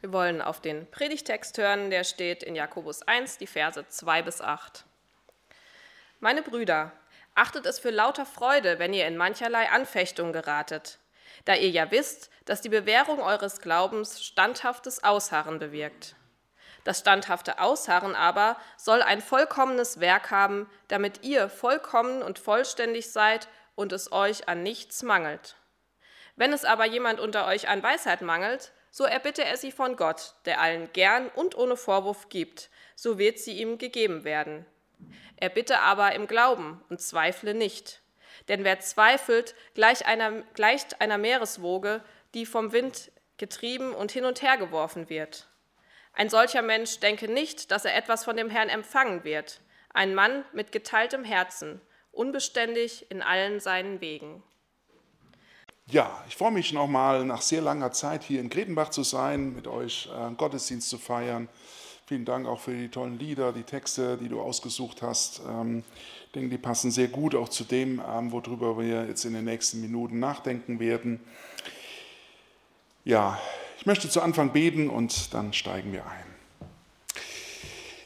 Wir wollen auf den Predigtext hören, der steht in Jakobus 1, die Verse 2 bis 8. Meine Brüder, achtet es für lauter Freude, wenn ihr in mancherlei Anfechtung geratet, da ihr ja wisst, dass die Bewährung eures Glaubens standhaftes Ausharren bewirkt. Das standhafte Ausharren aber soll ein vollkommenes Werk haben, damit ihr vollkommen und vollständig seid und es euch an nichts mangelt. Wenn es aber jemand unter euch an Weisheit mangelt, so erbitte er sie von Gott, der allen gern und ohne Vorwurf gibt, so wird sie ihm gegeben werden. Er bitte aber im Glauben und zweifle nicht. Denn wer zweifelt, gleicht einer, gleicht einer Meereswoge, die vom Wind getrieben und hin und her geworfen wird. Ein solcher Mensch denke nicht, dass er etwas von dem Herrn empfangen wird. Ein Mann mit geteiltem Herzen, unbeständig in allen seinen Wegen. Ja, ich freue mich nochmal nach sehr langer Zeit hier in Gretenbach zu sein, mit euch äh, Gottesdienst zu feiern. Vielen Dank auch für die tollen Lieder, die Texte, die du ausgesucht hast. Ähm, ich denke, die passen sehr gut auch zu dem, ähm, worüber wir jetzt in den nächsten Minuten nachdenken werden. Ja, ich möchte zu Anfang beten und dann steigen wir ein.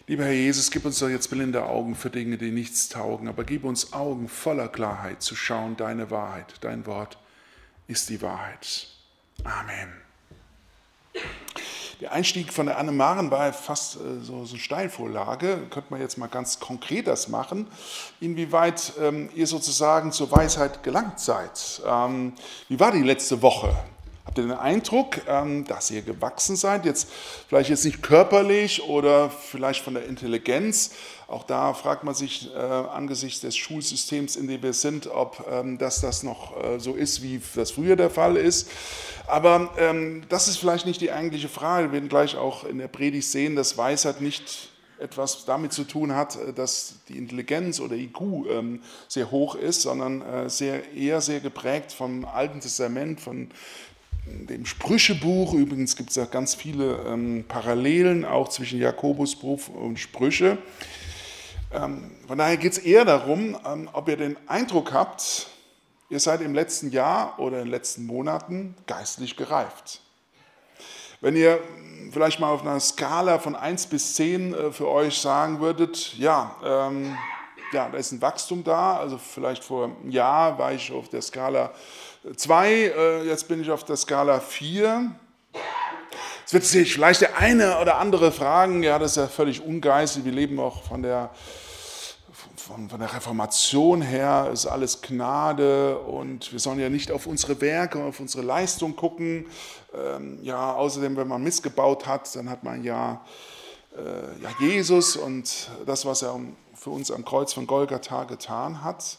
Lieber Herr Jesus, gib uns doch jetzt blinde Augen für Dinge, die nichts taugen, aber gib uns Augen voller Klarheit zu schauen, deine Wahrheit, dein Wort ist die Wahrheit. Amen. Der Einstieg von der Anne Maren war fast äh, so, so eine Steilvorlage. Könnte man jetzt mal ganz konkret das machen, inwieweit ähm, ihr sozusagen zur Weisheit gelangt seid. Ähm, wie war die letzte Woche? Habt ihr den Eindruck, ähm, dass ihr gewachsen seid? Jetzt vielleicht jetzt nicht körperlich oder vielleicht von der Intelligenz. Auch da fragt man sich äh, angesichts des Schulsystems, in dem wir sind, ob ähm, das, das noch äh, so ist, wie das früher der Fall ist. Aber ähm, das ist vielleicht nicht die eigentliche Frage. Wir werden gleich auch in der Predigt sehen, dass Weisheit nicht etwas damit zu tun hat, äh, dass die Intelligenz oder IQ sehr hoch ist, sondern sehr, eher sehr geprägt vom Alten Testament, von dem Sprüchebuch. Übrigens gibt es da ganz viele ähm, Parallelen auch zwischen Jakobusbuch und Sprüche. Ähm, von daher geht es eher darum, ähm, ob ihr den Eindruck habt, ihr seid im letzten Jahr oder in den letzten Monaten geistlich gereift. Wenn ihr vielleicht mal auf einer Skala von 1 bis 10 äh, für euch sagen würdet, ja, ähm, ja, da ist ein Wachstum da, also vielleicht vor einem Jahr war ich auf der Skala 2, äh, jetzt bin ich auf der Skala 4. Jetzt wird sich vielleicht der eine oder andere fragen, ja, das ist ja völlig ungeistig, wir leben auch von der, von, von der Reformation her, ist alles Gnade. Und wir sollen ja nicht auf unsere Werke, auf unsere Leistung gucken. Ähm, ja, außerdem, wenn man missgebaut hat, dann hat man ja, äh, ja Jesus. Und das, was er für uns am Kreuz von Golgatha getan hat.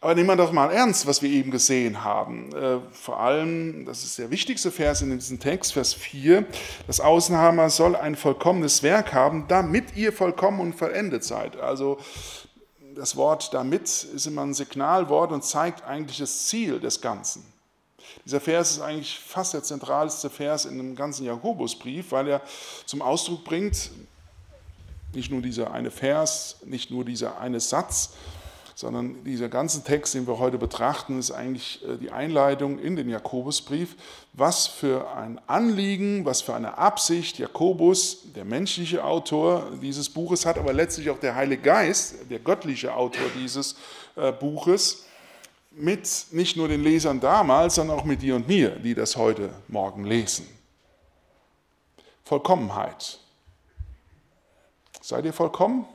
Aber nehmen wir doch mal ernst, was wir eben gesehen haben. Äh, vor allem, das ist der wichtigste Vers in diesem Text, Vers 4, das Außenhammer soll ein vollkommenes Werk haben, damit ihr vollkommen und vollendet seid. Also das Wort damit ist immer ein Signalwort und zeigt eigentlich das Ziel des Ganzen. Dieser Vers ist eigentlich fast der zentralste Vers in dem ganzen Jakobusbrief, weil er zum Ausdruck bringt, nicht nur dieser eine Vers, nicht nur dieser eine Satz, sondern dieser ganze Text, den wir heute betrachten, ist eigentlich äh, die Einleitung in den Jakobusbrief, was für ein Anliegen, was für eine Absicht Jakobus, der menschliche Autor dieses Buches hat, aber letztlich auch der Heilige Geist, der göttliche Autor dieses äh, Buches, mit nicht nur den Lesern damals, sondern auch mit dir und mir, die das heute Morgen lesen. Vollkommenheit. Seid ihr vollkommen?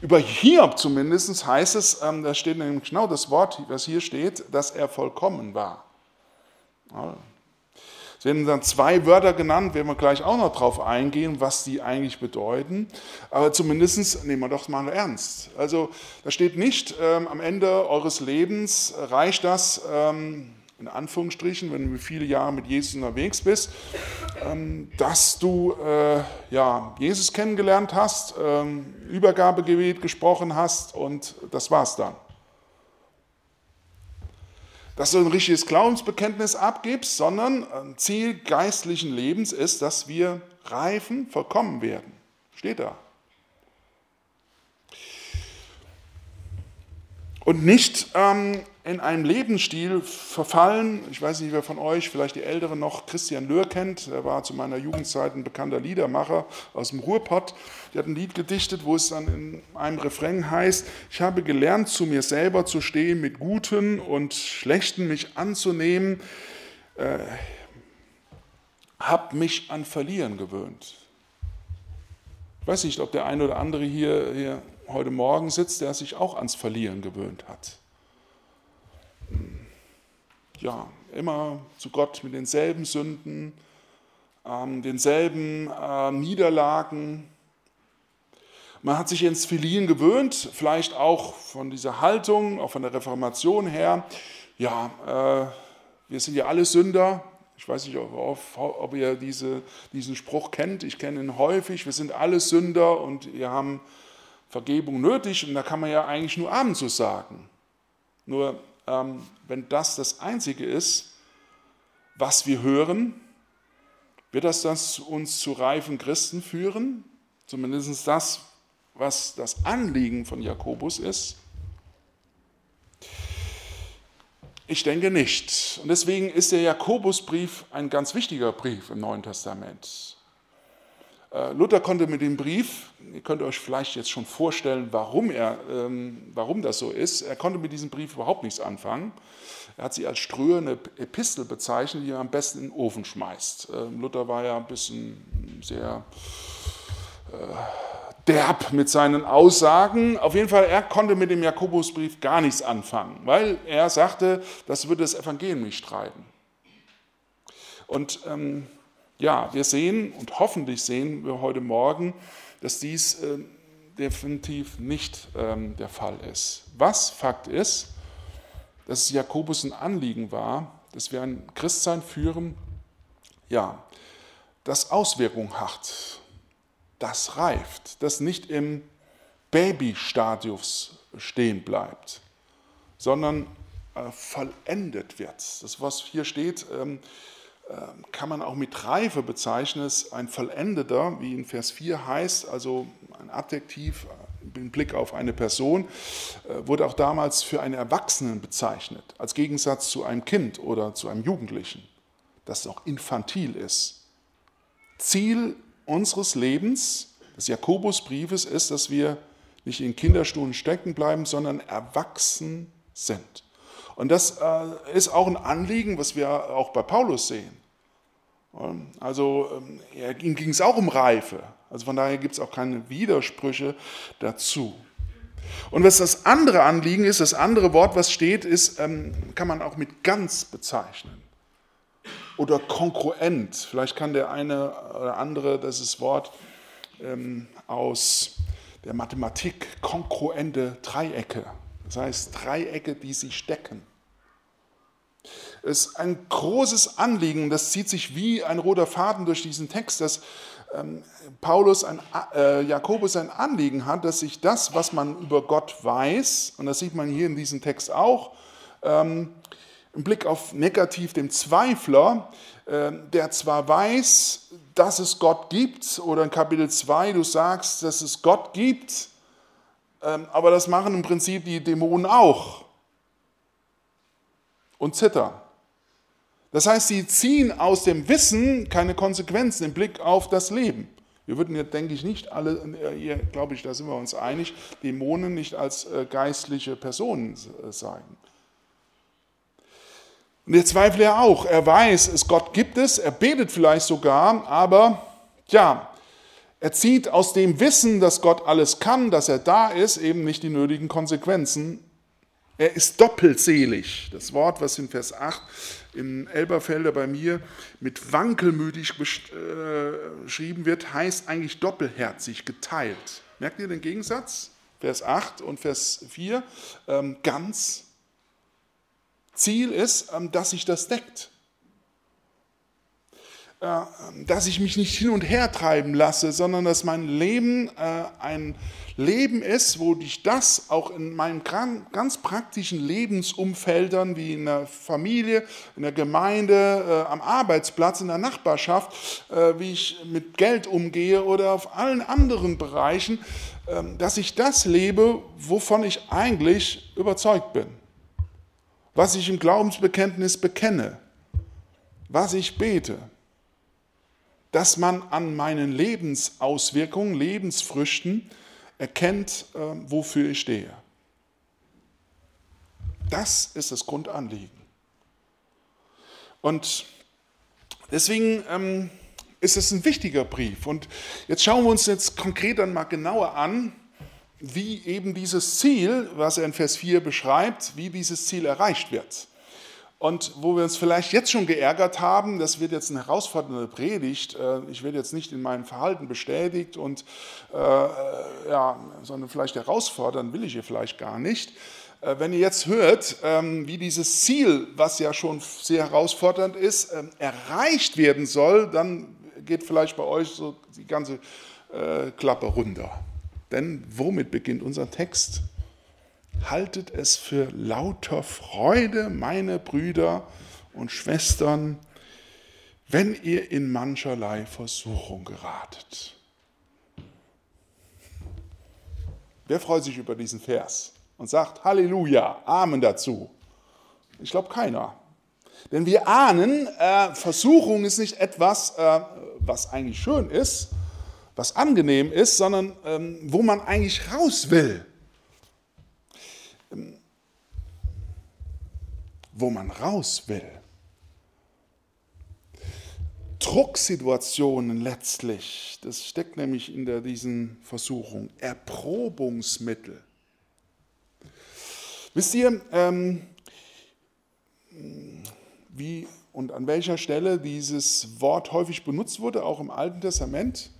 Über Hiob zumindest heißt es, ähm, da steht nämlich genau das Wort, was hier steht, dass er vollkommen war. Es werden dann zwei Wörter genannt, werden wir gleich auch noch drauf eingehen, was die eigentlich bedeuten. Aber zumindest nehmen wir doch mal ernst. Also da steht nicht, ähm, am Ende eures Lebens reicht das, ähm, in Anführungsstrichen, wenn du viele Jahre mit Jesus unterwegs bist, ähm, dass du äh, ja, Jesus kennengelernt hast, ähm, Übergabegebet gesprochen hast und das war's dann. Dass du ein richtiges Glaubensbekenntnis abgibst, sondern ein Ziel geistlichen Lebens ist, dass wir reifen, vollkommen werden. Steht da. Und nicht ähm, in einem Lebensstil verfallen. Ich weiß nicht, wer von euch, vielleicht die Älteren noch, Christian Löhr kennt. Er war zu meiner Jugendzeit ein bekannter Liedermacher aus dem Ruhrpott. Der hat ein Lied gedichtet, wo es dann in einem Refrain heißt, ich habe gelernt, zu mir selber zu stehen, mit Guten und Schlechten mich anzunehmen, äh, habe mich an Verlieren gewöhnt. Ich weiß nicht, ob der eine oder andere hier, hier heute Morgen sitzt, der sich auch ans Verlieren gewöhnt hat ja, immer zu Gott mit denselben Sünden, ähm, denselben äh, Niederlagen. Man hat sich ins Verlieren gewöhnt, vielleicht auch von dieser Haltung, auch von der Reformation her. Ja, äh, wir sind ja alle Sünder. Ich weiß nicht, ob, ob ihr diese, diesen Spruch kennt. Ich kenne ihn häufig. Wir sind alle Sünder und wir haben Vergebung nötig. Und da kann man ja eigentlich nur Amen zu sagen. Nur wenn das das Einzige ist, was wir hören, wird das, das uns zu reifen Christen führen? Zumindest das, was das Anliegen von Jakobus ist? Ich denke nicht. Und deswegen ist der Jakobusbrief ein ganz wichtiger Brief im Neuen Testament. Äh, Luther konnte mit dem Brief, ihr könnt euch vielleicht jetzt schon vorstellen, warum, er, ähm, warum das so ist, er konnte mit diesem Brief überhaupt nichts anfangen. Er hat sie als ströhende Epistel bezeichnet, die man am besten in den Ofen schmeißt. Ähm, Luther war ja ein bisschen sehr äh, derb mit seinen Aussagen. Auf jeden Fall, er konnte mit dem Jakobusbrief gar nichts anfangen, weil er sagte, das würde das Evangelium nicht streiten. Und ähm, ja, wir sehen und hoffentlich sehen wir heute Morgen, dass dies äh, definitiv nicht ähm, der Fall ist. Was Fakt ist, dass es Jakobus ein Anliegen war, dass wir ein Christsein führen, ja, das Auswirkungen hat, das reift, das nicht im Babystadius stehen bleibt, sondern äh, vollendet wird. Das, was hier steht, ähm, kann man auch mit Reife bezeichnen, ist ein Vollendeter, wie in Vers 4 heißt, also ein Adjektiv äh, im Blick auf eine Person, äh, wurde auch damals für einen Erwachsenen bezeichnet, als Gegensatz zu einem Kind oder zu einem Jugendlichen, das auch infantil ist. Ziel unseres Lebens, des Jakobusbriefes, ist, dass wir nicht in Kinderstuhlen stecken bleiben, sondern erwachsen sind. Und das äh, ist auch ein Anliegen, was wir auch bei Paulus sehen. Also ähm, ihm ging es auch um Reife. Also von daher gibt es auch keine Widersprüche dazu. Und was das andere Anliegen ist, das andere Wort, was steht, ist, ähm, kann man auch mit ganz bezeichnen. Oder kongruent. Vielleicht kann der eine oder andere das Wort ähm, aus der Mathematik kongruente Dreiecke das heißt, Dreiecke, die sich stecken. Es ist ein großes Anliegen, das zieht sich wie ein roter Faden durch diesen Text, dass ähm, Paulus, ein, äh, Jakobus ein Anliegen hat, dass sich das, was man über Gott weiß, und das sieht man hier in diesem Text auch, ähm, im Blick auf negativ dem Zweifler, äh, der zwar weiß, dass es Gott gibt, oder in Kapitel 2 du sagst, dass es Gott gibt, aber das machen im Prinzip die Dämonen auch und zittern. Das heißt, sie ziehen aus dem Wissen keine Konsequenzen im Blick auf das Leben. Wir würden ja, denke ich, nicht alle, äh, hier glaube ich, da sind wir uns einig, Dämonen nicht als äh, geistliche Personen äh, sagen. Und der Zweifler auch. Er weiß, es Gott gibt es, er betet vielleicht sogar, aber ja, er zieht aus dem Wissen, dass Gott alles kann, dass er da ist, eben nicht die nötigen Konsequenzen. Er ist doppelselig. Das Wort, was in Vers 8 in Elberfelder bei mir mit wankelmütig beschrieben äh, wird, heißt eigentlich doppelherzig, geteilt. Merkt ihr den Gegensatz? Vers 8 und Vers 4, ähm, ganz. Ziel ist, ähm, dass sich das deckt. Äh, dass ich mich nicht hin und her treiben lasse, sondern dass mein Leben äh, ein Leben ist, wo ich das auch in meinen ganz praktischen Lebensumfeldern wie in der Familie, in der Gemeinde, äh, am Arbeitsplatz, in der Nachbarschaft, wie ich mit Geld umgehe oder auf allen anderen Bereichen, ähm, dass ich das lebe, wovon ich eigentlich überzeugt bin. was ich im Glaubensbekenntnis bekenne, was ich bete, dass man an meinen Lebensauswirkungen, Lebensfrüchten erkennt, äh, wofür ich stehe. Das ist das Grundanliegen. Und deswegen ähm, ist es ein wichtiger Brief. Und jetzt schauen wir uns jetzt konkret dann mal genauer an, wie eben dieses Ziel, was er in Vers 4 beschreibt, wie dieses Ziel erreicht wird. Und wo wir uns vielleicht jetzt schon geärgert haben, das wird jetzt eine herausfordernde Predigt. Äh, ich werde jetzt nicht in meinem Verhalten bestätigt und äh, ja, sondern vielleicht herausfordern will ich ihr vielleicht gar nicht. Äh, wenn ihr jetzt hört, ähm, wie dieses Ziel, was ja schon sehr herausfordernd ist, ähm, erreicht werden soll, dann geht vielleicht bei euch so die ganze äh, Klappe runter. Denn womit beginnt unser Text? Haltet es für lauter Freude, meine Brüder und Schwestern, wenn ihr in mancherlei Versuchung geratet. Wer freut sich über diesen Vers und sagt Halleluja, Amen dazu? Ich glaube keiner. Denn wir ahnen, äh, Versuchung ist nicht etwas, äh, was eigentlich schön ist, was angenehm ist, sondern ähm, wo man eigentlich raus will. Wo man raus will. Drucksituationen letztlich, das steckt nämlich in diesen Versuchung, Erprobungsmittel. Wisst ihr, ähm, wie und an welcher Stelle dieses Wort häufig benutzt wurde, auch im Alten Testament,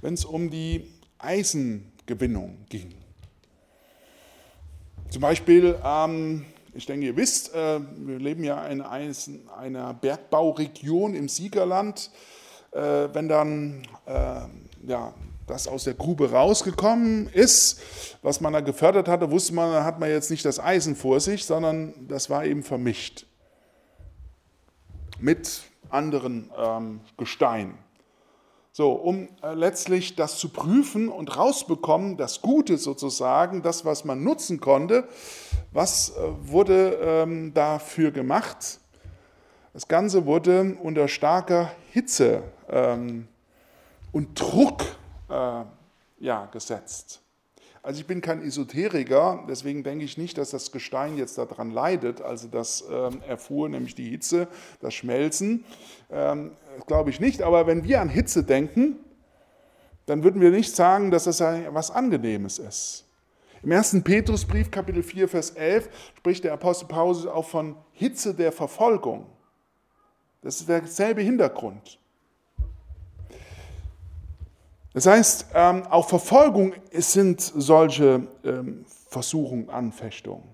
wenn es um die Eisengewinnung ging. Zum Beispiel, ähm, ich denke, ihr wisst, äh, wir leben ja in einer Bergbauregion im Siegerland. Äh, wenn dann äh, ja, das aus der Grube rausgekommen ist, was man da gefördert hatte, wusste man, da hat man jetzt nicht das Eisen vor sich, sondern das war eben vermischt mit anderen ähm, Gesteinen. So, um äh, letztlich das zu prüfen und rausbekommen, das Gute sozusagen, das, was man nutzen konnte, was äh, wurde ähm, dafür gemacht? Das Ganze wurde unter starker Hitze ähm, und Druck äh, ja, gesetzt. Also ich bin kein Esoteriker, deswegen denke ich nicht, dass das Gestein jetzt daran leidet. Also das ähm, erfuhr nämlich die Hitze, das Schmelzen. Ähm, Glaube ich nicht. Aber wenn wir an Hitze denken, dann würden wir nicht sagen, dass das etwas Angenehmes ist. Im 1. Petrusbrief, Kapitel 4, Vers 11, spricht der Apostel Paulus auch von Hitze der Verfolgung. Das ist derselbe Hintergrund. Das heißt, ähm, auch Verfolgung sind solche ähm, Versuchungen, Anfechtungen.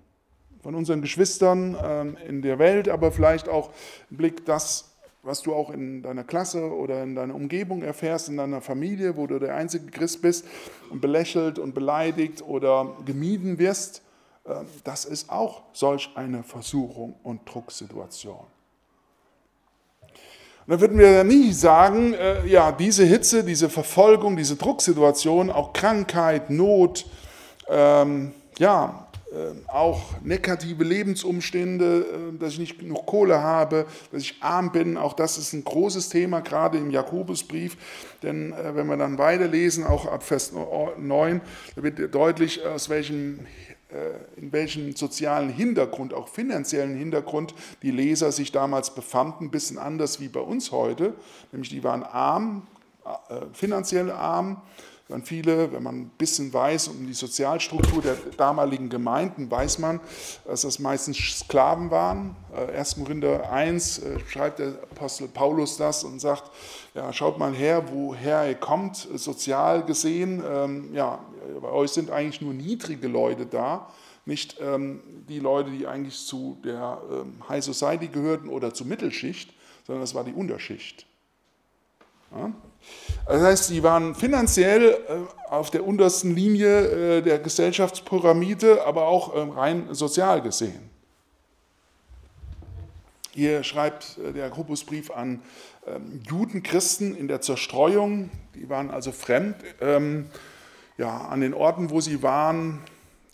Von unseren Geschwistern ähm, in der Welt, aber vielleicht auch im Blick das, was du auch in deiner Klasse oder in deiner Umgebung erfährst, in deiner Familie, wo du der einzige Christ bist und belächelt und beleidigt oder gemieden wirst. Das ist auch solch eine Versuchung und Drucksituation. Dann würden wir ja nie sagen, äh, ja, diese Hitze, diese Verfolgung, diese Drucksituation, auch Krankheit, Not, ähm, ja, äh, auch negative Lebensumstände, äh, dass ich nicht genug Kohle habe, dass ich arm bin, auch das ist ein großes Thema, gerade im Jakobusbrief. Denn äh, wenn wir dann weiterlesen, auch ab Vers 9, da wird deutlich, aus welchem in welchem sozialen Hintergrund, auch finanziellen Hintergrund die Leser sich damals befanden, ein bisschen anders wie bei uns heute. Nämlich die waren arm, äh, finanziell arm. Dann viele, wenn man ein bisschen weiß um die Sozialstruktur der damaligen Gemeinden, weiß man, dass das meistens Sklaven waren. 1. Äh, Korinther 1 schreibt der Apostel Paulus das und sagt, ja, schaut mal her, woher ihr kommt, sozial gesehen. Ähm, ja, bei euch sind eigentlich nur niedrige Leute da, nicht ähm, die Leute, die eigentlich zu der ähm, High Society gehörten oder zur Mittelschicht, sondern das war die Unterschicht. Ja? Das heißt, sie waren finanziell äh, auf der untersten Linie äh, der Gesellschaftspyramide, aber auch ähm, rein sozial gesehen. Hier schreibt äh, der Grupusbrief an ähm, Judenchristen in der Zerstreuung, die waren also fremd. Ähm, ja, an den Orten, wo sie waren,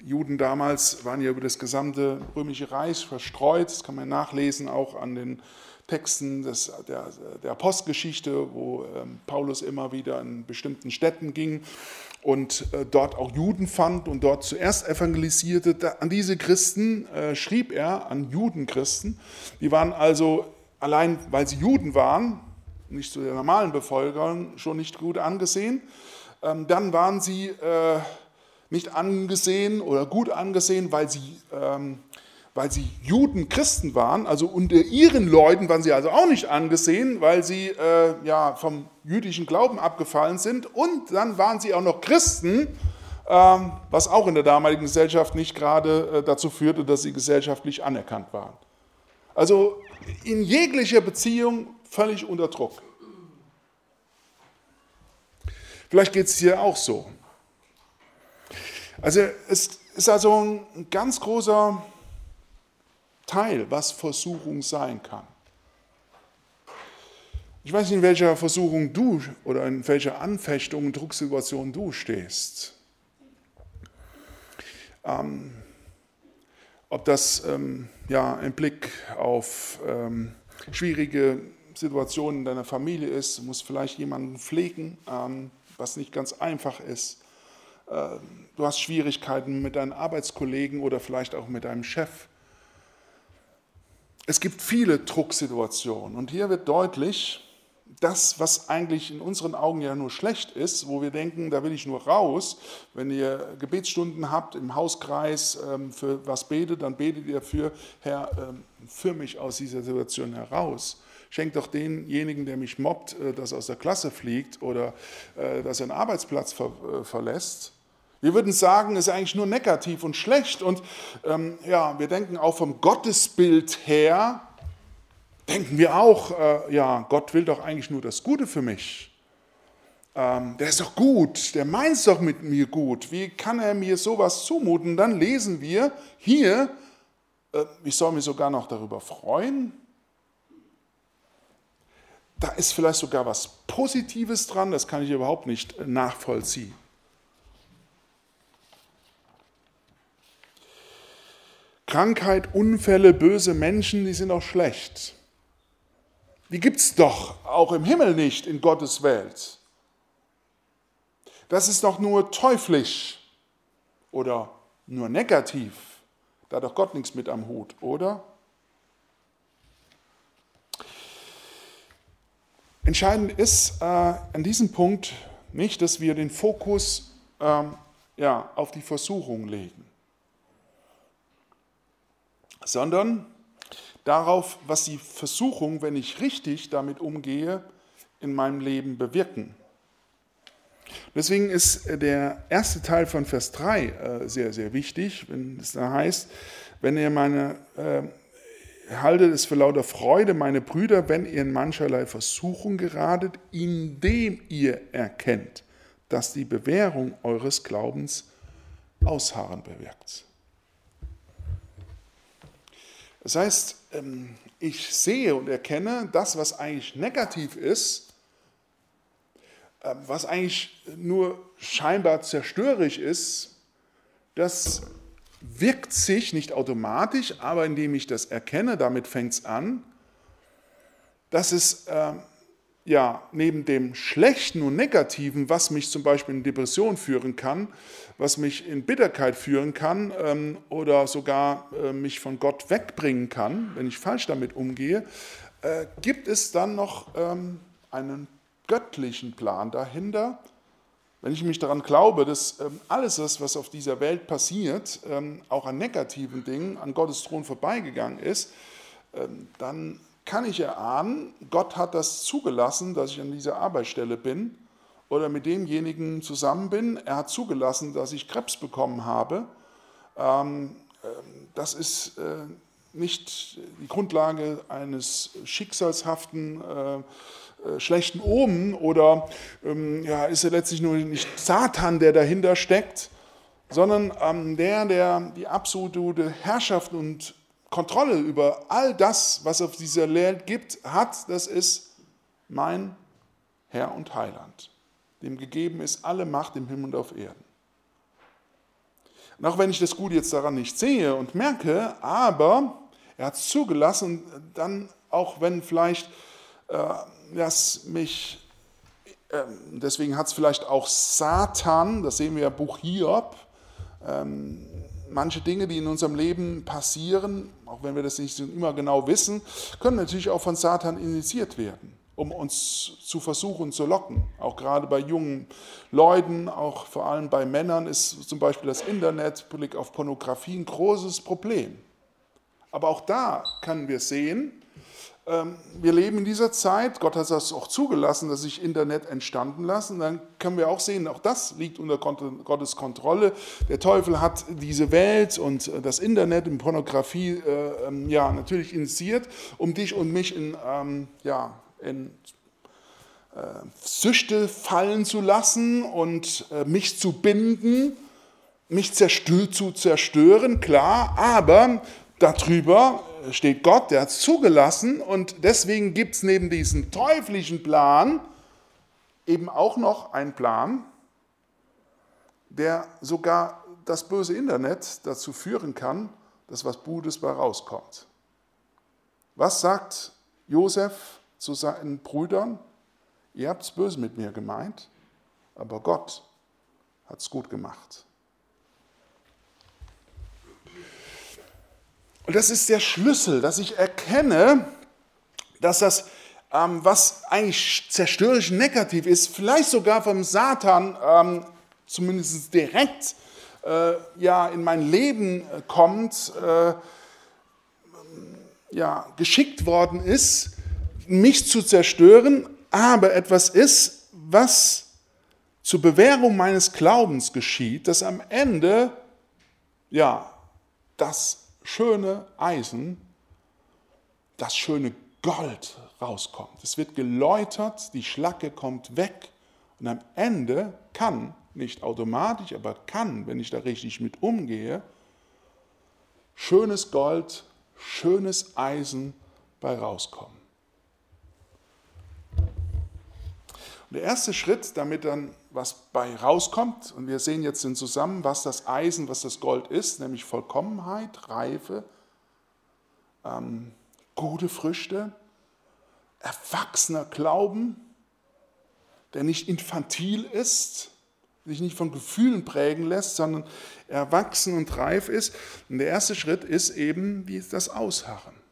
Juden damals waren ja über das gesamte römische Reich verstreut. Das kann man nachlesen auch an den Texten des, der, der Apostelgeschichte, wo ähm, Paulus immer wieder in bestimmten Städten ging und äh, dort auch Juden fand und dort zuerst evangelisierte. Da, an diese Christen äh, schrieb er, an Judenchristen. Die waren also allein, weil sie Juden waren, nicht zu der normalen Bevölkerung, schon nicht gut angesehen. Ähm, dann waren sie äh, nicht angesehen oder gut angesehen, weil sie, ähm, weil sie Juden Christen waren. Also unter ihren Leuten waren sie also auch nicht angesehen, weil sie äh, ja, vom jüdischen Glauben abgefallen sind. Und dann waren sie auch noch Christen, ähm, was auch in der damaligen Gesellschaft nicht gerade äh, dazu führte, dass sie gesellschaftlich anerkannt waren. Also in jeglicher Beziehung völlig unter Druck. Vielleicht geht es hier auch so. Also es ist also ein ganz großer Teil, was Versuchung sein kann. Ich weiß nicht, in welcher Versuchung du oder in welcher Anfechtung, Drucksituation du stehst. Ähm, ob das ähm, ja, im Blick auf ähm, schwierige Situationen in deiner Familie ist, musst vielleicht jemanden pflegen, ähm, was nicht ganz einfach ist. Ähm, du hast Schwierigkeiten mit deinen Arbeitskollegen oder vielleicht auch mit deinem Chef. Es gibt viele Drucksituationen und hier wird deutlich, das, was eigentlich in unseren Augen ja nur schlecht ist, wo wir denken, da will ich nur raus. Wenn ihr Gebetsstunden habt im Hauskreis, ähm, für was betet, dann betet ihr für, Herr, ähm, führ mich aus dieser Situation heraus. Schenkt doch denjenigen, der mich mobbt, äh, dass er aus der Klasse fliegt oder äh, dass er einen Arbeitsplatz ver äh, verlässt. Wir würden sagen, es ist eigentlich nur negativ und schlecht. Und ähm, ja, wir denken auch vom Gottesbild her, denken wir auch, äh, ja, Gott will doch eigentlich nur das Gute für mich. Ähm, der ist doch gut, der meint es doch mit mir gut. Wie kann er mir sowas zumuten? Dann lesen wir hier, äh, ich soll mich sogar noch darüber freuen. Da ist vielleicht sogar was Positives dran, das kann ich überhaupt nicht nachvollziehen. Krankheit, Unfälle, böse Menschen, die sind auch schlecht. Die gibt es doch auch im Himmel nicht in Gottes Welt. Das ist doch nur teuflisch oder nur negativ. Da hat doch Gott nichts mit am Hut, oder? Entscheidend ist äh, an diesem Punkt nicht, dass wir den Fokus ähm, ja, auf die Versuchung legen, sondern darauf, was die Versuchung, wenn ich richtig damit umgehe, in meinem Leben bewirken. Deswegen ist äh, der erste Teil von Vers 3 äh, sehr, sehr wichtig, wenn es da heißt, wenn ihr meine, äh, haltet es für lauter Freude, meine Brüder, wenn ihr in mancherlei Versuchung geratet, indem ihr erkennt, dass die Bewährung eures Glaubens Ausharren bewirkt. Das heißt, ähm, ich sehe und erkenne das, was eigentlich negativ ist, ähm, was eigentlich nur scheinbar zerstörerisch ist, das wirkt sich nicht automatisch, aber indem ich das erkenne, damit fängt es an, dass es ähm, ja, neben dem Schlechten und Negativen, was mich zum Beispiel in Depression führen kann, was mich in Bitterkeit führen kann ähm, oder sogar äh, mich von Gott wegbringen kann, wenn ich falsch damit umgehe, äh, gibt es dann noch ähm, einen göttlichen Plan dahinter. Wenn ich mich daran glaube, dass ähm, alles das, was auf dieser Welt passiert, ähm, auch an negativen Dingen an Gottes Thron vorbeigegangen ist, ähm, dann kann ich erahnen, Gott hat das zugelassen, dass ich an dieser Arbeitsstelle bin oder mit demjenigen zusammen bin. Er hat zugelassen, dass ich Krebs bekommen habe. Ähm, ähm, das ist äh, nicht die Grundlage eines schicksalshaften, äh, äh, schlechten Omen oder ähm, ja, ist er letztlich nur nicht Satan, der dahinter steckt, sondern der, der die absolute Herrschaft und Kontrolle über all das, was auf dieser Welt gibt, hat, das ist mein Herr und Heiland. Dem gegeben ist alle Macht im Himmel und auf Erden. Und auch wenn ich das Gute jetzt daran nicht sehe und merke, aber er hat es zugelassen, dann auch wenn vielleicht äh, das mich, äh, deswegen hat es vielleicht auch Satan, das sehen wir ja Buch Hiob, ähm, manche Dinge, die in unserem Leben passieren, auch wenn wir das nicht immer genau wissen, können natürlich auch von Satan initiiert werden, um uns zu versuchen zu locken. Auch gerade bei jungen Leuten, auch vor allem bei Männern ist zum Beispiel das Internet, Blick auf Pornografie ein großes Problem. Aber auch da können wir sehen, wir leben in dieser Zeit, Gott hat das auch zugelassen, dass sich Internet entstanden lassen. Dann können wir auch sehen, auch das liegt unter Gottes Kontrolle. Der Teufel hat diese Welt und äh, das Internet und Pornografie äh, ähm, ja, natürlich initiiert, um dich und mich in, ähm, ja, in äh, Süchte fallen zu lassen und äh, mich zu binden, mich zerstö zu zerstören, klar, aber darüber steht Gott, der hat es zugelassen und deswegen gibt es neben diesem teuflischen Plan eben auch noch einen Plan, der sogar das böse Internet dazu führen kann, dass was Gutes bei rauskommt. Was sagt Josef zu seinen Brüdern? Ihr habt es böse mit mir gemeint, aber Gott hat es gut gemacht. Und das ist der Schlüssel, dass ich erkenne, dass das, ähm, was eigentlich zerstörerisch negativ ist, vielleicht sogar vom Satan ähm, zumindest direkt äh, ja, in mein Leben äh, kommt, äh, ja, geschickt worden ist, mich zu zerstören, aber etwas ist, was zur Bewährung meines Glaubens geschieht, dass am Ende ja, das schöne Eisen, das schöne Gold rauskommt. Es wird geläutert, die Schlacke kommt weg und am Ende kann, nicht automatisch, aber kann, wenn ich da richtig mit umgehe, schönes Gold, schönes Eisen bei rauskommen. Und der erste Schritt, damit dann was bei rauskommt, und wir sehen jetzt in zusammen, was das Eisen, was das Gold ist, nämlich Vollkommenheit, Reife, ähm, gute Früchte, erwachsener Glauben, der nicht infantil ist, sich nicht von Gefühlen prägen lässt, sondern erwachsen und reif ist. Und der erste Schritt ist eben wie das Ausharren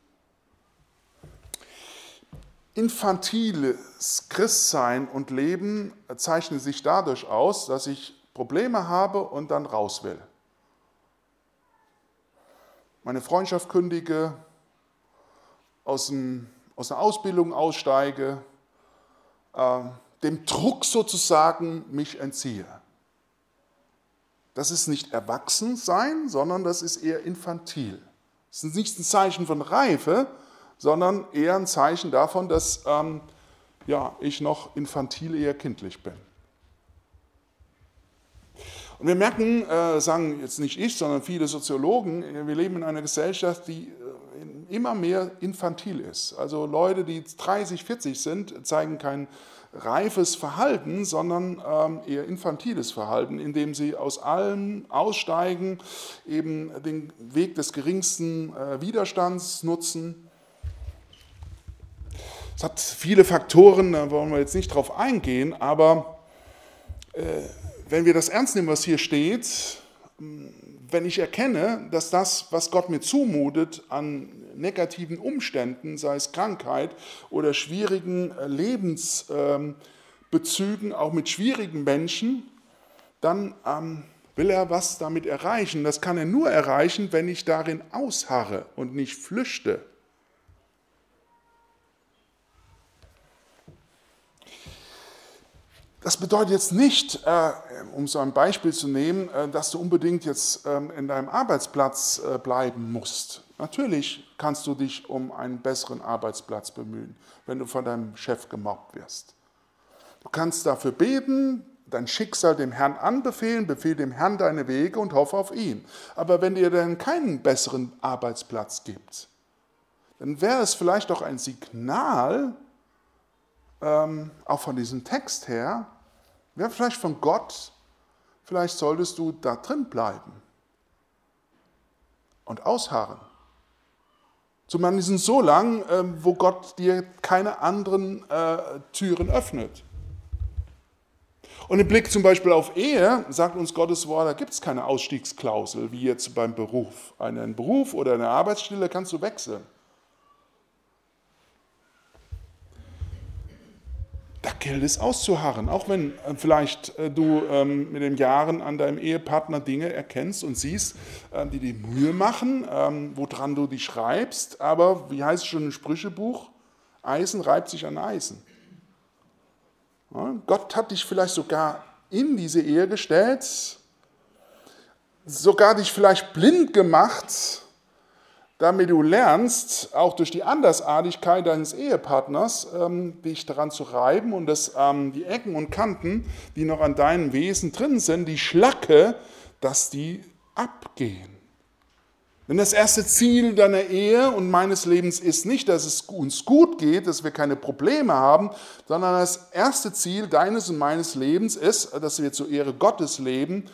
infantiles Christsein und Leben zeichnet sich dadurch aus, dass ich Probleme habe und dann raus will. Meine Freundschaft kündige, aus, dem, aus der Ausbildung aussteige, äh, dem Druck sozusagen mich entziehe. Das ist nicht erwachsen sein, sondern das ist eher infantil. Das ist nicht ein Zeichen von Reife, sondern eher ein Zeichen davon, dass ähm, ja, ich noch infantil, eher kindlich bin. Und wir merken, äh, sagen jetzt nicht ich, sondern viele Soziologen, wir leben in einer Gesellschaft, die äh, immer mehr infantil ist. Also Leute, die 30, 40 sind, zeigen kein reifes Verhalten, sondern ähm, eher infantiles Verhalten, indem sie aus allem aussteigen, eben den Weg des geringsten äh, Widerstands nutzen es hat viele Faktoren, da wollen wir jetzt nicht drauf eingehen, aber äh, wenn wir das ernst nehmen, was hier steht, wenn ich erkenne, dass das, was Gott mir zumutet an negativen Umständen, sei es Krankheit oder schwierigen äh, Lebensbezügen, auch mit schwierigen Menschen, dann ähm, will er was damit erreichen. Das kann er nur erreichen, wenn ich darin ausharre und nicht flüchte. Das bedeutet jetzt nicht, äh, um so ein Beispiel zu nehmen, äh, dass du unbedingt jetzt ähm, in deinem Arbeitsplatz äh, bleiben musst. Natürlich kannst du dich um einen besseren Arbeitsplatz bemühen, wenn du von deinem Chef gemobbt wirst. Du kannst dafür beten, dein Schicksal dem Herrn anbefehlen, befehl dem Herrn deine Wege und hoffe auf ihn. Aber wenn dir dann keinen besseren Arbeitsplatz gibt, dann wäre es vielleicht doch ein Signal, ähm, auch von diesem Text her, wäre vielleicht von Gott, vielleicht solltest du da drin bleiben. und ausharren. Zumindest so lang, ähm, wo Gott dir keine anderen äh, Türen öffnet. Und im Blick zum Beispiel auf Ehe sagt uns Gottes Wort, da gibt es keine Ausstiegsklausel, wie jetzt beim Beruf. Einen Beruf oder eine Arbeitsstelle kannst du wechseln. Gilt es auszuharren, auch wenn äh, vielleicht äh, du ähm, mit den Jahren an deinem Ehepartner Dinge erkennst und siehst, äh, die dir Mühe machen, ähm, woran du dich schreibst, aber wie heißt es schon im Sprüchebuch? Eisen reibt sich an Eisen. Ja, Gott hat dich vielleicht sogar in diese Ehe gestellt, sogar dich vielleicht blind gemacht, damit du lernst, auch durch die Andersartigkeit deines Ehepartners, ähm, dich daran zu reiben und dass ähm, die Ecken und Kanten, die noch an deinem Wesen drin sind, die Schlacke, dass die abgehen. Denn das erste Ziel deiner Ehe und meines Lebens ist nicht, dass es uns gut geht, dass wir keine Probleme haben, sondern das erste Ziel deines und meines Lebens ist, dass wir zur Ehre Gottes leben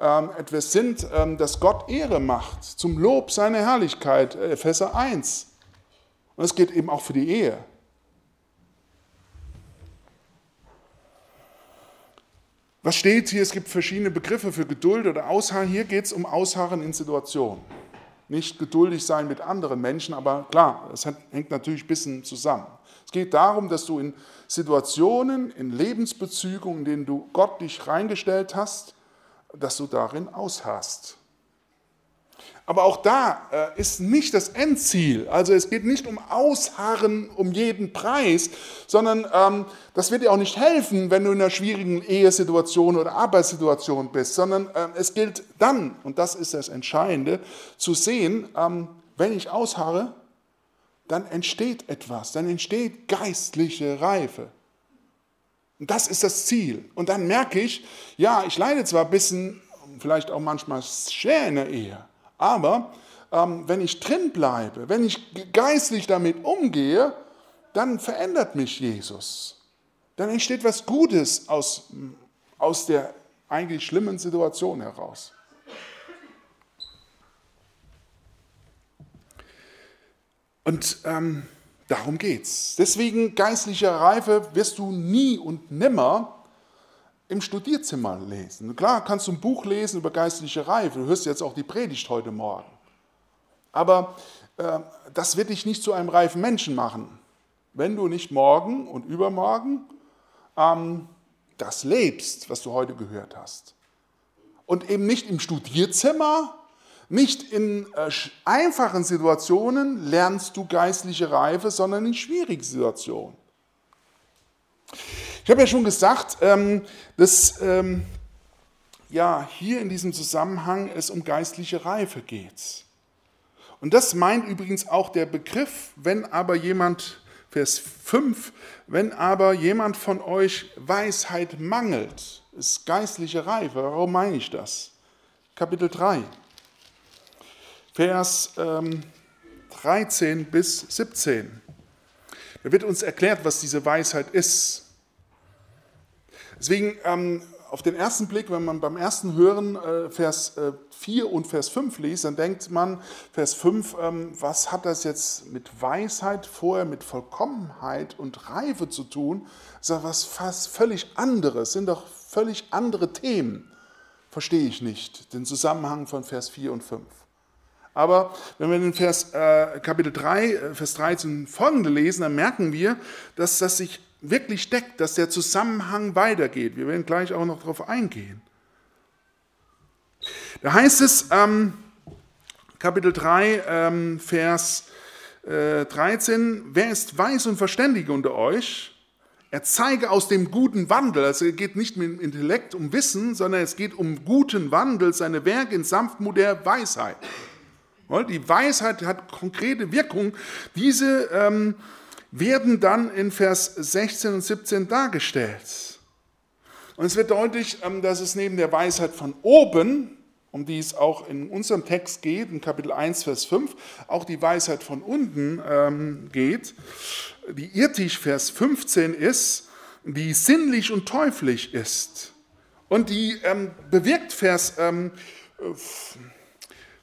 ähm, etwas sind, ähm, das Gott Ehre macht, zum Lob seiner Herrlichkeit, Epheser 1. Und es geht eben auch für die Ehe. Was steht hier? Es gibt verschiedene Begriffe für Geduld oder Ausharren. Hier geht es um Ausharren in Situationen. Nicht geduldig sein mit anderen Menschen, aber klar, das hängt natürlich ein bisschen zusammen. Es geht darum, dass du in Situationen, in Lebensbezügen, in denen du Gott dich reingestellt hast, dass du darin ausharrst. Aber auch da äh, ist nicht das Endziel. Also es geht nicht um Ausharren um jeden Preis, sondern ähm, das wird dir auch nicht helfen, wenn du in einer schwierigen Ehesituation oder Arbeitssituation bist, sondern äh, es gilt dann, und das ist das Entscheidende, zu sehen, ähm, wenn ich ausharre, dann entsteht etwas, dann entsteht geistliche Reife. Und das ist das Ziel. Und dann merke ich, ja, ich leide zwar ein bisschen, vielleicht auch manchmal schwer in der Ehe, aber ähm, wenn ich drin bleibe, wenn ich geistlich damit umgehe, dann verändert mich Jesus. Dann entsteht was Gutes aus, aus der eigentlich schlimmen Situation heraus. Und ähm, Darum geht's. Deswegen geistliche Reife wirst du nie und nimmer im Studierzimmer lesen. Klar kannst du ein Buch lesen über geistliche Reife. Du hörst jetzt auch die Predigt heute Morgen. Aber äh, das wird dich nicht zu einem reifen Menschen machen, wenn du nicht morgen und übermorgen ähm, das lebst, was du heute gehört hast. Und eben nicht im Studierzimmer, nicht in äh, einfachen Situationen lernst du geistliche Reife, sondern in schwierigen Situationen. Ich habe ja schon gesagt, ähm, dass ähm, ja, hier in diesem Zusammenhang es um geistliche Reife geht. Und das meint übrigens auch der Begriff, wenn aber jemand, Vers 5, wenn aber jemand von euch Weisheit mangelt, ist geistliche Reife. Warum meine ich das? Kapitel 3. Vers ähm, 13 bis 17. Da wird uns erklärt, was diese Weisheit ist. Deswegen ähm, auf den ersten Blick, wenn man beim ersten Hören äh, Vers äh, 4 und Vers 5 liest, dann denkt man, Vers 5, ähm, was hat das jetzt mit Weisheit vorher, mit Vollkommenheit und Reife zu tun? Das ist doch was fast völlig anderes, sind doch völlig andere Themen. Verstehe ich nicht, den Zusammenhang von Vers 4 und 5. Aber wenn wir den Vers, äh, Kapitel 3, äh, Vers 13 folgende lesen, dann merken wir, dass das sich wirklich deckt, dass der Zusammenhang weitergeht. Wir werden gleich auch noch darauf eingehen. Da heißt es, ähm, Kapitel 3, ähm, Vers äh, 13, wer ist weis und verständig unter euch? Er zeige aus dem guten Wandel, also es geht nicht mit dem Intellekt um Wissen, sondern es geht um guten Wandel, seine Werke in Sanftmut der Weisheit. Die Weisheit hat konkrete Wirkung. Diese ähm, werden dann in Vers 16 und 17 dargestellt. Und es wird deutlich, ähm, dass es neben der Weisheit von oben, um die es auch in unserem Text geht, in Kapitel 1, Vers 5, auch die Weisheit von unten ähm, geht. Die irdisch, Vers 15 ist, die sinnlich und teuflisch ist. Und die ähm, bewirkt, Vers ähm,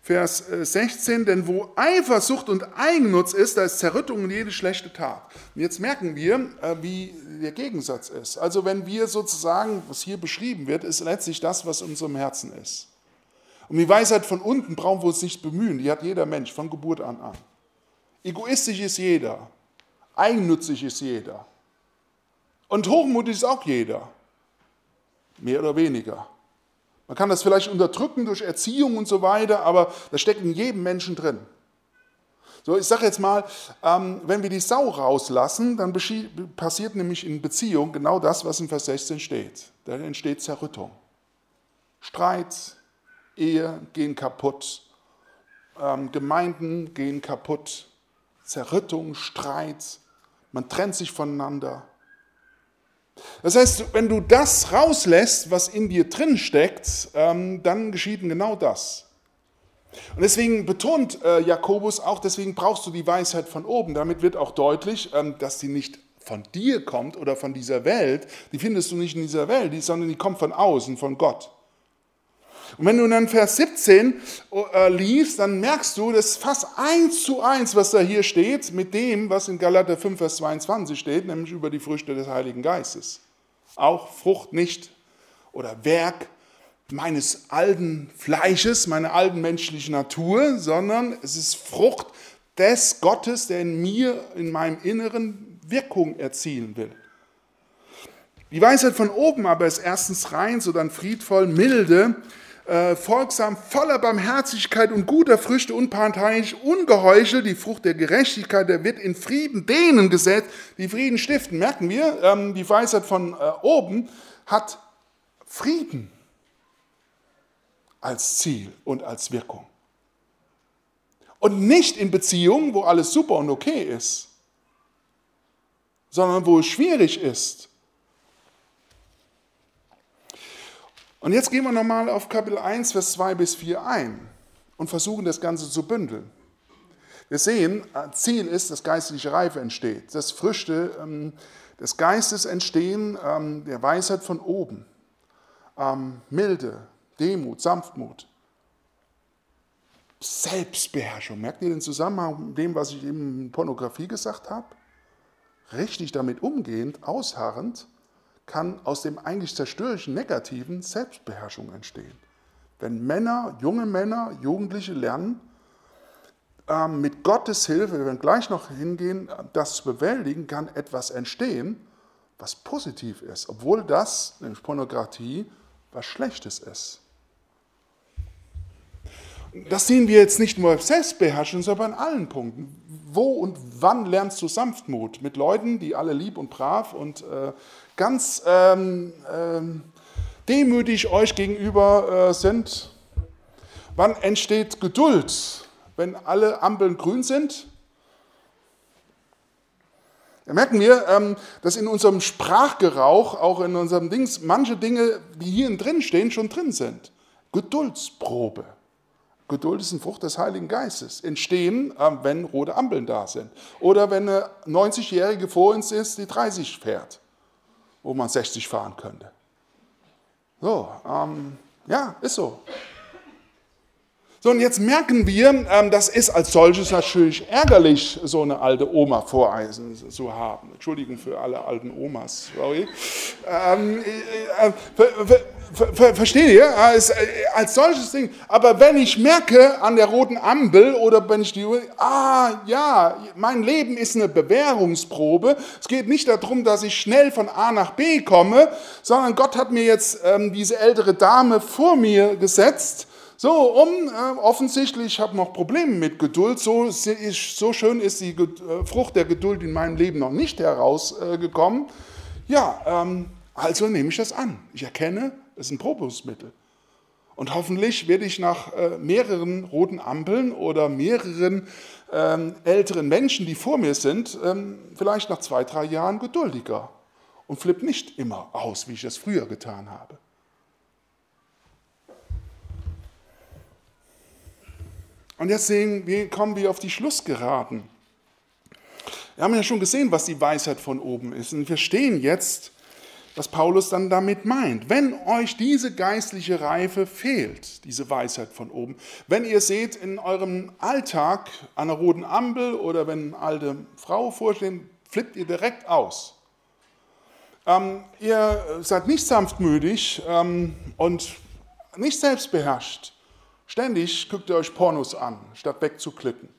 Vers 16, äh, denn wo Eifersucht und Eigennutz ist, da ist Zerrüttung und jede schlechte Tat. Und jetzt merken wir, äh, wie der Gegensatz ist. Also wenn wir sozusagen, was hier beschrieben wird, ist letztlich das, was in unserem Herzen ist. Und die Weisheit von unten brauchen wir uns nicht bemühen, die hat jeder Mensch von Geburt an an. Egoistisch ist jeder, eigennützig ist jeder. Und hochmutig ist auch jeder, mehr oder weniger. Man kann das vielleicht unterdrücken durch Erziehung und so weiter, aber das steckt in jedem Menschen drin. So, ich sage jetzt mal, ähm, wenn wir die Sau rauslassen, dann passiert nämlich in Beziehung genau das, was in Vers 16 steht. Da entsteht Zerrüttung. Streit, Ehe gehen kaputt, ähm, Gemeinden gehen kaputt, Zerrüttung, Streit, man trennt sich voneinander. Das heißt, wenn du das rauslässt, was in dir drin steckt, ähm, dann geschieht genau das. Und deswegen betont äh, Jakobus auch, deswegen brauchst du die Weisheit von oben. Damit wird auch deutlich, ähm, dass die nicht von dir kommt oder von dieser Welt. Die findest du nicht in dieser Welt, sondern die kommt von außen, von Gott. Und wenn du dann Vers 17 äh, liest, dann merkst du, das ist fast eins zu eins, was da hier steht, mit dem, was in Galater 5, Vers 22 steht, nämlich über die Früchte des Heiligen Geistes. Auch Frucht nicht oder Werk meines alten Fleisches, meiner alten menschlichen Natur, sondern es ist Frucht des Gottes, der in mir, in meinem Inneren Wirkung erzielen will. Die Weisheit von oben aber ist erstens rein, so dann friedvoll, milde, äh, folgsam, voller Barmherzigkeit und guter Früchte, unparteiisch, ungeheuchelt, die Frucht der Gerechtigkeit, der wird in Frieden denen gesetzt, die Frieden stiften. Merken wir, ähm, die Weisheit von äh, oben hat Frieden als Ziel und als Wirkung. Und nicht in Beziehungen, wo alles super und okay ist, sondern wo es schwierig ist, Und jetzt gehen wir nochmal auf Kapitel 1, Vers 2 bis 4 ein und versuchen das Ganze zu bündeln. Wir sehen, äh, Ziel ist, dass geistliche Reife entsteht, dass Früchte ähm, des Geistes entstehen, ähm, der Weisheit von oben, ähm, Milde, Demut, Sanftmut, Selbstbeherrschung. Merkt ihr den Zusammenhang mit dem, was ich eben in Pornografie gesagt habe? Richtig damit umgehend, ausharrend, kann aus dem eigentlich zerstörerischen Negativen Selbstbeherrschung entstehen. Wenn Männer, junge Männer, Jugendliche lernen, ähm, mit Gottes Hilfe, wir werden gleich noch hingehen, das zu bewältigen, kann etwas entstehen, was positiv ist, obwohl das, nämlich Pornografie, was Schlechtes ist. Das sehen wir jetzt nicht nur bei Selbstbeherrschung, sondern an allen Punkten. Wo und wann lernst du Sanftmut? Mit Leuten, die alle lieb und brav und äh, ganz ähm, ähm, demütig euch gegenüber äh, sind? Wann entsteht Geduld, wenn alle Ampeln grün sind? Da merken wir, ähm, dass in unserem Sprachgerauch, auch in unserem Dings, manche Dinge, die hier drin stehen, schon drin sind. Geduldsprobe. Geduld ist ein Frucht des Heiligen Geistes. Entstehen, ähm, wenn rote Ampeln da sind. Oder wenn eine 90-Jährige vor uns ist, die 30 fährt wo man 60 fahren könnte. So, ähm, ja, ist so. So, und jetzt merken wir, ähm, das ist als solches natürlich ärgerlich, so eine alte Oma voreisen zu haben. Entschuldigung für alle alten Omas, sorry. Ähm, äh, äh, ver, ver, versteht ihr? Als, äh, als solches Ding. Aber wenn ich merke an der roten Ampel oder wenn ich die, ah ja, mein Leben ist eine Bewährungsprobe. Es geht nicht darum, dass ich schnell von A nach B komme, sondern Gott hat mir jetzt ähm, diese ältere Dame vor mir gesetzt so, um äh, offensichtlich, ich habe noch Probleme mit Geduld, so, ist, so schön ist die äh, Frucht der Geduld in meinem Leben noch nicht herausgekommen. Äh, ja, ähm, also nehme ich das an. Ich erkenne, es ist ein Probusmittel. Und hoffentlich werde ich nach äh, mehreren roten Ampeln oder mehreren ähm, älteren Menschen, die vor mir sind, ähm, vielleicht nach zwei, drei Jahren geduldiger und flipp nicht immer aus, wie ich es früher getan habe. Und jetzt sehen wir, kommen wir auf die Schlussgeraden. Wir haben ja schon gesehen, was die Weisheit von oben ist. Und wir stehen jetzt was Paulus dann damit meint. Wenn euch diese geistliche Reife fehlt, diese Weisheit von oben, wenn ihr seht in eurem Alltag an einer roten Ampel oder wenn eine alte Frau vorstehen, flippt ihr direkt aus. Ähm, ihr seid nicht sanftmütig ähm, und nicht selbstbeherrscht. Ständig guckt ihr euch Pornos an, statt wegzuklicken.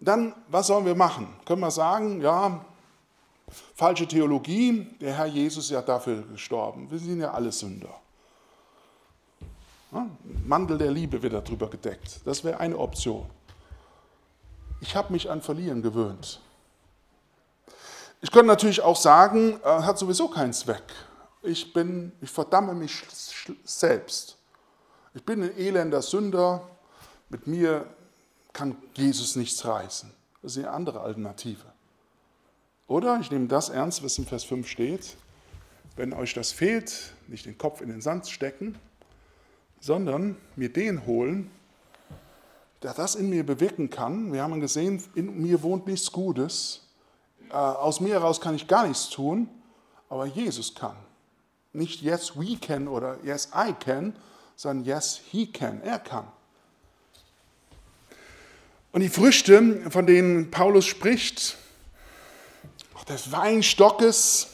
Dann, was sollen wir machen? Können wir sagen, ja, falsche Theologie, der Herr Jesus ist ja dafür gestorben. Wir sind ja alle Sünder. Ja, Mandel der Liebe wird darüber gedeckt. Das wäre eine Option. Ich habe mich an Verlieren gewöhnt. Ich könnte natürlich auch sagen, äh, hat sowieso keinen Zweck. Ich, bin, ich verdamme mich selbst. Ich bin ein elender Sünder. Mit mir kann Jesus nichts reißen. Das ist eine andere Alternative. Oder ich nehme das ernst, was im Vers 5 steht. Wenn euch das fehlt, nicht den Kopf in den Sand stecken, sondern mir den holen, der das in mir bewirken kann. Wir haben gesehen, in mir wohnt nichts Gutes. Äh, aus mir heraus kann ich gar nichts tun, aber Jesus kann. Nicht yes we can oder yes I can, sondern yes he can. Er kann. Und die Früchte, von denen Paulus spricht, des Weinstockes,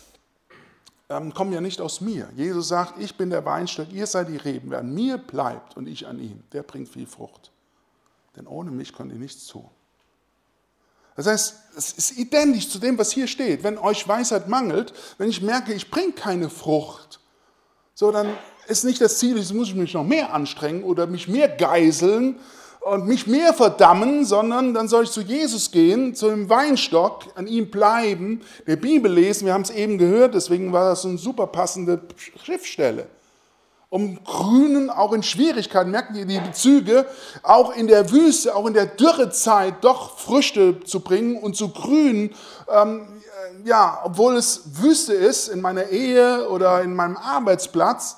ähm, kommen ja nicht aus mir. Jesus sagt, ich bin der Weinstock, ihr seid die Reben. Wer an mir bleibt und ich an ihm, der bringt viel Frucht. Denn ohne mich könnt ihr nichts tun. Das heißt, es ist identisch zu dem, was hier steht. Wenn euch Weisheit mangelt, wenn ich merke, ich bringe keine Frucht, so dann ist nicht das Ziel, jetzt muss ich mich noch mehr anstrengen oder mich mehr geiseln und mich mehr verdammen, sondern dann soll ich zu Jesus gehen, zu dem Weinstock, an ihm bleiben, der Bibel lesen. Wir haben es eben gehört, deswegen war das eine super passende Schriftstelle um Grünen auch in Schwierigkeiten, merken ihr die Bezüge, auch in der Wüste, auch in der Dürrezeit doch Früchte zu bringen und zu grünen. Ähm, ja, obwohl es Wüste ist in meiner Ehe oder in meinem Arbeitsplatz,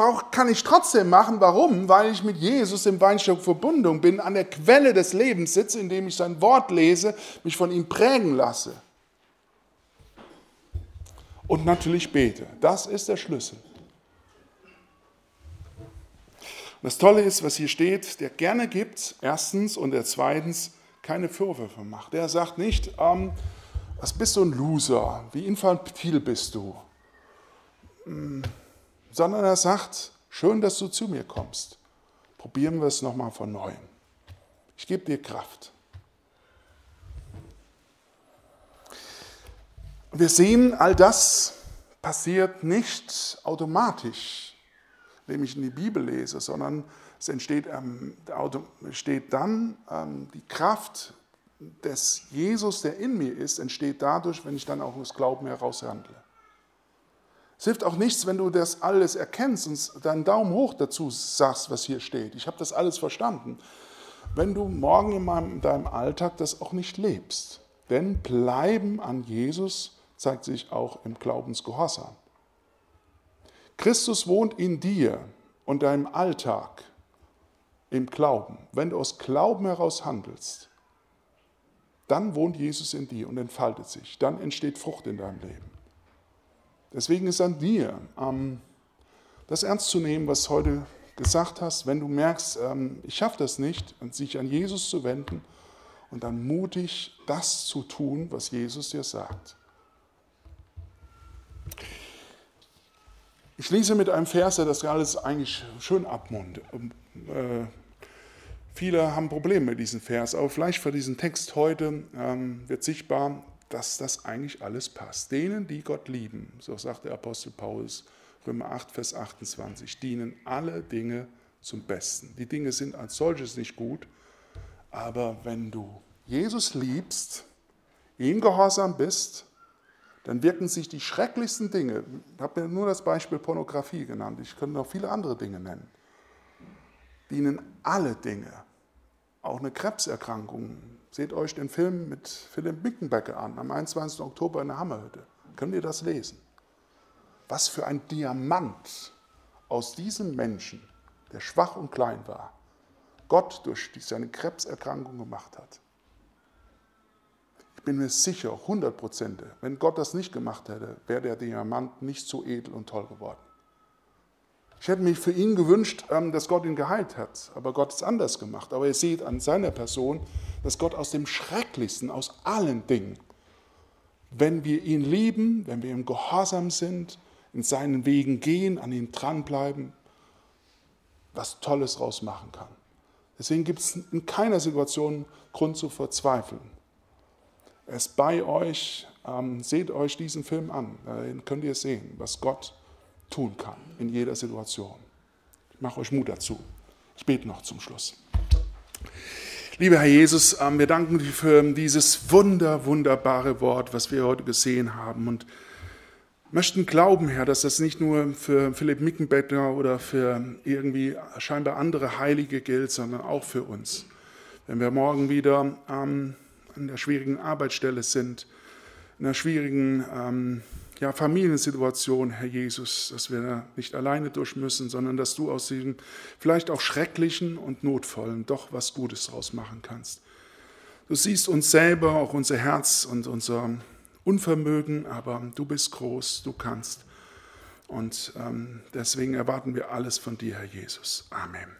brauch, kann ich trotzdem machen. Warum? Weil ich mit Jesus im Weinstock verbunden bin, an der Quelle des Lebens sitze, indem ich sein Wort lese, mich von ihm prägen lasse. Und natürlich bete. Das ist der Schlüssel. das Tolle ist, was hier steht, der gerne gibt, erstens, und der zweitens keine Vorwürfe macht. Der sagt nicht, ähm, was bist du ein Loser, wie infantil bist du, hm, sondern er sagt, schön, dass du zu mir kommst. Probieren wir es nochmal von neuem. Ich gebe dir Kraft. Wir sehen, all das passiert nicht automatisch indem ich in die Bibel lese, sondern es entsteht, ähm, entsteht dann ähm, die Kraft des Jesus, der in mir ist, entsteht dadurch, wenn ich dann auch aus Glauben heraus handle. Es hilft auch nichts, wenn du das alles erkennst und deinen Daumen hoch dazu sagst, was hier steht. Ich habe das alles verstanden. Wenn du morgen in, meinem, in deinem Alltag das auch nicht lebst. Denn Bleiben an Jesus zeigt sich auch im Glaubensgehorsam. Christus wohnt in dir und deinem Alltag im Glauben. Wenn du aus Glauben heraus handelst, dann wohnt Jesus in dir und entfaltet sich. Dann entsteht Frucht in deinem Leben. Deswegen ist an dir, ähm, das ernst zu nehmen, was heute gesagt hast, wenn du merkst, ähm, ich schaffe das nicht, sich an Jesus zu wenden und dann mutig das zu tun, was Jesus dir sagt. Ich lese mit einem Vers, der das alles eigentlich schön abmundet. Äh, viele haben Probleme mit diesem Vers, aber vielleicht für diesen Text heute ähm, wird sichtbar, dass das eigentlich alles passt. Denen, die Gott lieben, so sagt der Apostel Paulus, Römer 8, Vers 28, dienen alle Dinge zum Besten. Die Dinge sind als solches nicht gut, aber wenn du Jesus liebst, ihm gehorsam bist, dann wirken sich die schrecklichsten Dinge, ich habe mir nur das Beispiel Pornografie genannt, ich könnte noch viele andere Dinge nennen, dienen alle Dinge, auch eine Krebserkrankung. Seht euch den Film mit Philipp Mickenbecker an, am 21. Oktober in der Hammerhütte. Könnt ihr das lesen? Was für ein Diamant aus diesem Menschen, der schwach und klein war, Gott durch seine Krebserkrankung gemacht hat. Ich bin mir sicher, 100 Prozent, wenn Gott das nicht gemacht hätte, wäre der Diamant nicht so edel und toll geworden. Ich hätte mich für ihn gewünscht, ähm, dass Gott ihn geheilt hat, aber Gott ist anders gemacht. Aber ihr seht an seiner Person, dass Gott aus dem Schrecklichsten, aus allen Dingen, wenn wir ihn lieben, wenn wir ihm gehorsam sind, in seinen Wegen gehen, an ihm dranbleiben, was Tolles rausmachen kann. Deswegen gibt es in keiner Situation Grund zu verzweifeln. Er ist bei euch, ähm, seht euch diesen Film an, dann könnt ihr sehen, was Gott tun kann in jeder Situation. Ich mache euch Mut dazu. Ich bete noch zum Schluss. Lieber Herr Jesus, ähm, wir danken dir für dieses wunder, wunderbare Wort, was wir heute gesehen haben und möchten glauben, Herr, dass das nicht nur für Philipp Mickenbettner oder für irgendwie scheinbar andere Heilige gilt, sondern auch für uns. Wenn wir morgen wieder ähm, an der schwierigen Arbeitsstelle sind, in einer schwierigen ähm, ja, Familiensituation, Herr Jesus, dass wir da nicht alleine durch müssen, sondern dass du aus diesem vielleicht auch schrecklichen und notvollen doch was Gutes draus machen kannst. Du siehst uns selber, auch unser Herz und unser Unvermögen, aber du bist groß, du kannst. Und ähm, deswegen erwarten wir alles von dir, Herr Jesus. Amen.